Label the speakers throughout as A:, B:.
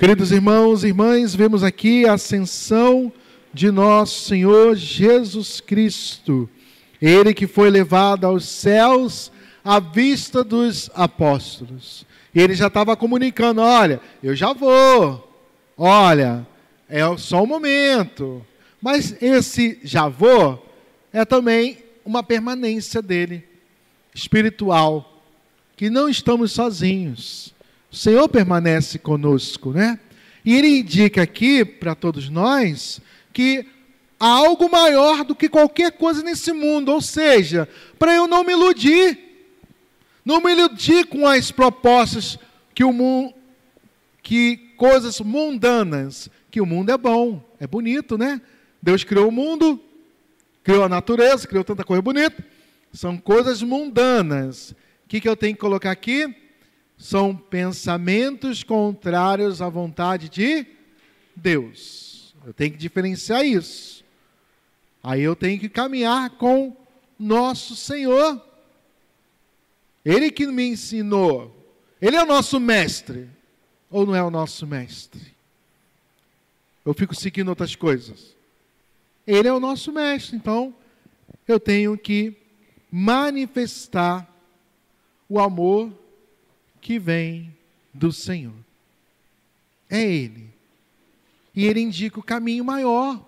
A: Queridos irmãos e irmãs, vemos aqui a ascensão de nosso Senhor Jesus Cristo. Ele que foi levado aos céus à vista dos apóstolos. E ele já estava comunicando: olha, eu já vou, olha, é só um momento. Mas esse já vou é também uma permanência dele, espiritual, que não estamos sozinhos. O Senhor permanece conosco, né? E ele indica aqui para todos nós que há algo maior do que qualquer coisa nesse mundo, ou seja, para eu não me iludir, não me iludir com as propostas que o mundo, que coisas mundanas, que o mundo é bom, é bonito, né? Deus criou o mundo, criou a natureza, criou tanta coisa bonita, são coisas mundanas. O que, que eu tenho que colocar aqui? São pensamentos contrários à vontade de Deus. Eu tenho que diferenciar isso. Aí eu tenho que caminhar com nosso Senhor. Ele que me ensinou. Ele é o nosso mestre. Ou não é o nosso mestre? Eu fico seguindo outras coisas. Ele é o nosso mestre. Então, eu tenho que manifestar o amor que vem do Senhor. É Ele. E Ele indica o caminho maior.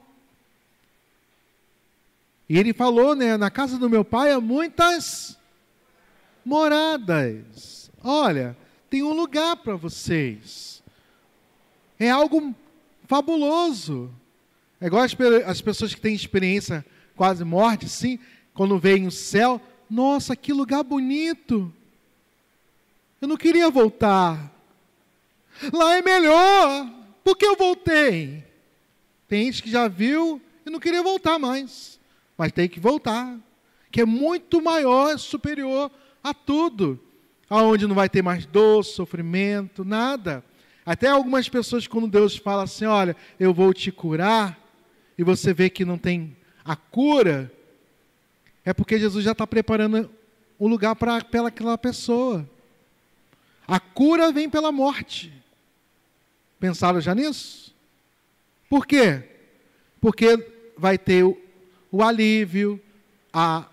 A: E Ele falou, né? Na casa do meu pai há muitas moradas. Olha, tem um lugar para vocês. É algo fabuloso. É igual as, as pessoas que têm experiência quase morte, sim, quando veem o céu. Nossa, que lugar bonito. Eu não queria voltar. Lá é melhor. Por que eu voltei? Tem gente que já viu e não queria voltar mais. Mas tem que voltar. Que é muito maior, superior a tudo. Aonde não vai ter mais dor, sofrimento, nada. Até algumas pessoas, quando Deus fala assim: Olha, eu vou te curar, e você vê que não tem a cura, é porque Jesus já está preparando o lugar para aquela pessoa. A cura vem pela morte. Pensaram já nisso? Por quê? Porque vai ter o, o alívio, a,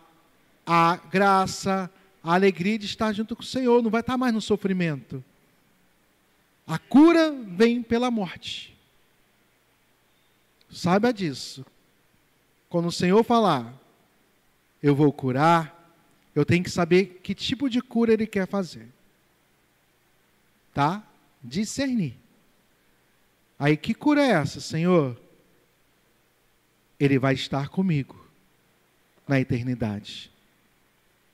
A: a graça, a alegria de estar junto com o Senhor, não vai estar mais no sofrimento. A cura vem pela morte. Saiba disso. Quando o Senhor falar, eu vou curar, eu tenho que saber que tipo de cura Ele quer fazer tá? Discernir. Aí que cura é essa, Senhor? Ele vai estar comigo na eternidade,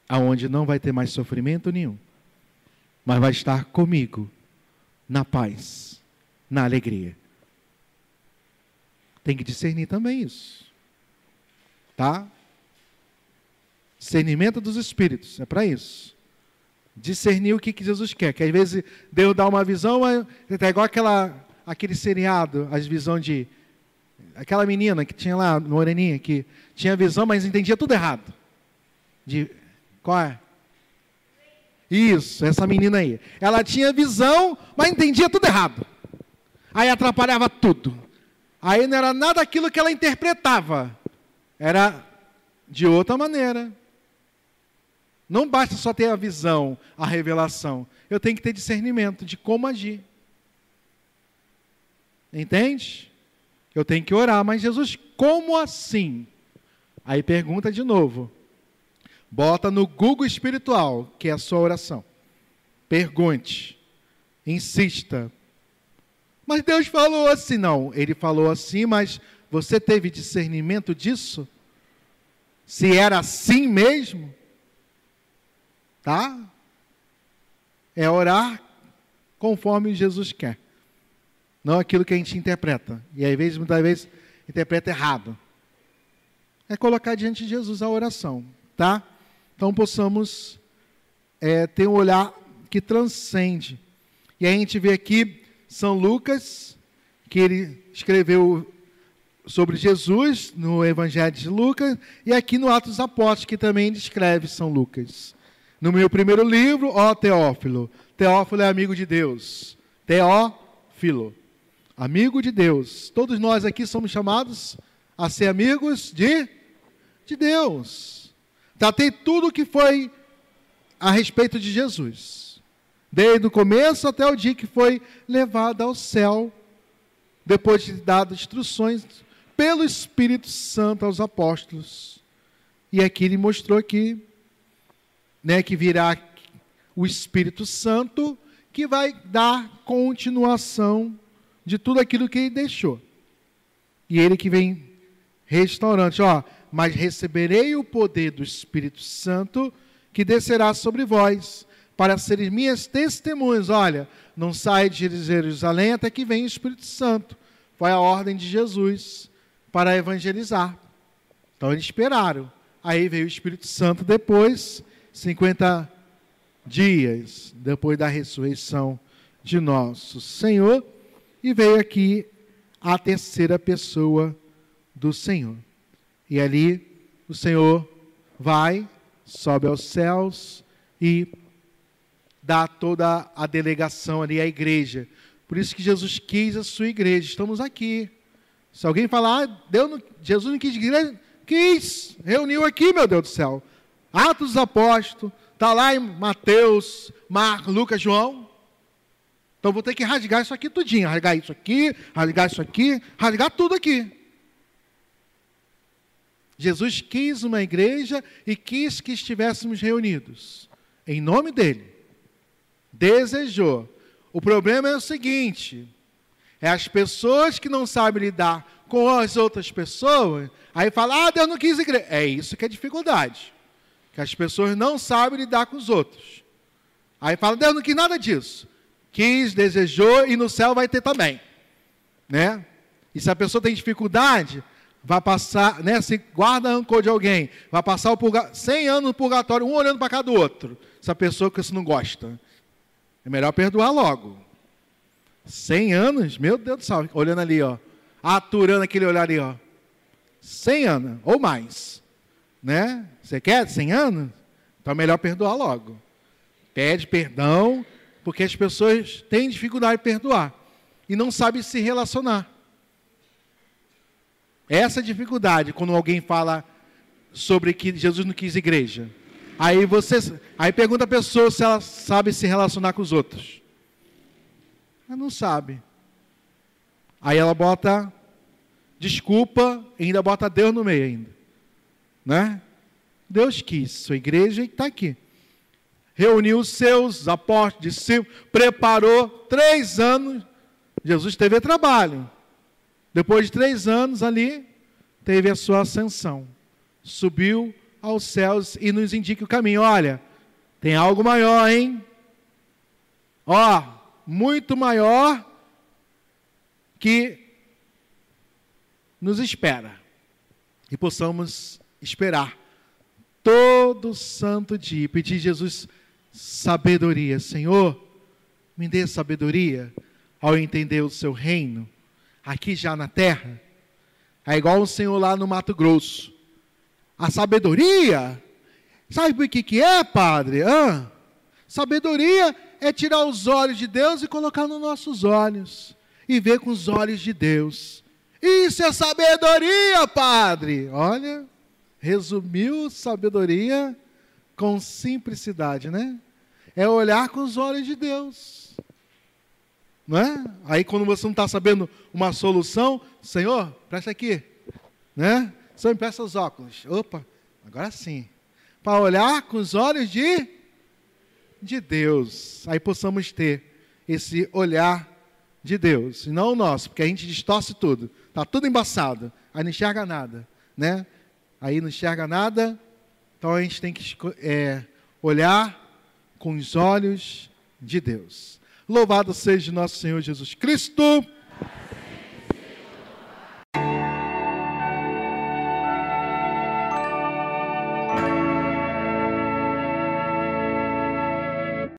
A: aonde não vai ter mais sofrimento nenhum, mas vai estar comigo na paz, na alegria. Tem que discernir também isso. Tá? Discernimento dos espíritos, é para isso discernir o que, que Jesus quer. Que às vezes Deus dá uma visão, mas é igual aquela, aquele seriado, as visões de. Aquela menina que tinha lá, moreninha, que tinha visão, mas entendia tudo errado. De, qual é? Isso, essa menina aí. Ela tinha visão, mas entendia tudo errado. Aí atrapalhava tudo. Aí não era nada aquilo que ela interpretava. Era de outra maneira. Não basta só ter a visão, a revelação. Eu tenho que ter discernimento de como agir. Entende? Eu tenho que orar, mas Jesus, como assim? Aí pergunta de novo. Bota no Google espiritual, que é a sua oração. Pergunte. Insista. Mas Deus falou assim, não. Ele falou assim, mas você teve discernimento disso? Se era assim mesmo? Tá? É orar conforme Jesus quer. Não aquilo que a gente interpreta. E às vezes, muitas vezes, interpreta errado. É colocar diante de Jesus a oração. Tá? Então possamos é, ter um olhar que transcende. E a gente vê aqui São Lucas, que ele escreveu sobre Jesus no Evangelho de Lucas, e aqui no Atos Apóstolos, que também descreve São Lucas. No meu primeiro livro, ó Teófilo. Teófilo é amigo de Deus. Teófilo. amigo de Deus. Todos nós aqui somos chamados a ser amigos de, de Deus. Tratei tudo o que foi a respeito de Jesus, desde o começo até o dia que foi levado ao céu, depois de dado instruções pelo Espírito Santo aos apóstolos. E aqui ele mostrou que, né, que virá o Espírito Santo que vai dar continuação de tudo aquilo que ele deixou. E ele que vem restaurante, ó, mas receberei o poder do Espírito Santo que descerá sobre vós, para serem minhas testemunhas. Olha, não sai de Jerusalém até que venha o Espírito Santo. Foi a ordem de Jesus para evangelizar. Então eles esperaram. Aí veio o Espírito Santo depois, 50 dias depois da ressurreição de nosso Senhor, e veio aqui a terceira pessoa do Senhor. E ali o Senhor vai, sobe aos céus e dá toda a delegação ali à igreja. Por isso que Jesus quis a sua igreja. Estamos aqui. Se alguém falar, ah, Deus não, Jesus não quis igreja, quis, reuniu aqui, meu Deus do céu. Atos dos Apóstolos, está lá em Mateus, Marcos, Lucas, João. Então vou ter que rasgar isso aqui tudinho, rasgar isso aqui, rasgar isso aqui, rasgar tudo aqui. Jesus quis uma igreja e quis que estivéssemos reunidos. Em nome dele. Desejou. O problema é o seguinte: é as pessoas que não sabem lidar com as outras pessoas, aí fala, ah, Deus não quis igreja. É isso que é dificuldade. Que as pessoas não sabem lidar com os outros. Aí fala, Deus não quis nada disso. Quis, desejou e no céu vai ter também. Né? E se a pessoa tem dificuldade, vai passar, né, se guarda rancor de alguém, vai passar o purga, 100 anos no purgatório, um olhando para cada outro. Essa pessoa que você não gosta. É melhor perdoar logo. 100 anos, meu Deus do céu, olhando ali, ó, aturando aquele olhar ali, ó. 100 anos ou mais, né? Você quer 100 anos? Então é melhor perdoar logo. Pede perdão, porque as pessoas têm dificuldade de perdoar e não sabem se relacionar. Essa dificuldade quando alguém fala sobre que Jesus não quis igreja. Aí você, aí pergunta a pessoa se ela sabe se relacionar com os outros. Ela não sabe. Aí ela bota desculpa e ainda bota Deus no meio ainda. Né? Deus quis, sua igreja está aqui. Reuniu os seus apóstolos, discípulos, preparou três anos. Jesus teve trabalho. Depois de três anos ali, teve a sua ascensão. Subiu aos céus e nos indica o caminho. Olha, tem algo maior, hein? Ó, muito maior que nos espera. E possamos esperar todo santo dia, pedir Jesus sabedoria. Senhor, me dê sabedoria ao entender o seu reino aqui já na terra, é igual o Senhor lá no Mato Grosso. A sabedoria, sabe o que, que é, Padre? Sabedoria é tirar os olhos de Deus e colocar nos nossos olhos e ver com os olhos de Deus. Isso é sabedoria, Padre. Olha, resumiu sabedoria com simplicidade, né? É olhar com os olhos de Deus. Não é? Aí quando você não está sabendo uma solução, Senhor, presta aqui. Né? Senhor, me os óculos. Opa, agora sim. Para olhar com os olhos de, de Deus. Aí possamos ter esse olhar de Deus, e não o nosso, porque a gente distorce tudo. Está tudo embaçado. Aí não enxerga nada. Né? Aí não enxerga nada. Então a gente tem que é, olhar com os olhos de Deus. Louvado seja nosso Senhor Jesus Cristo.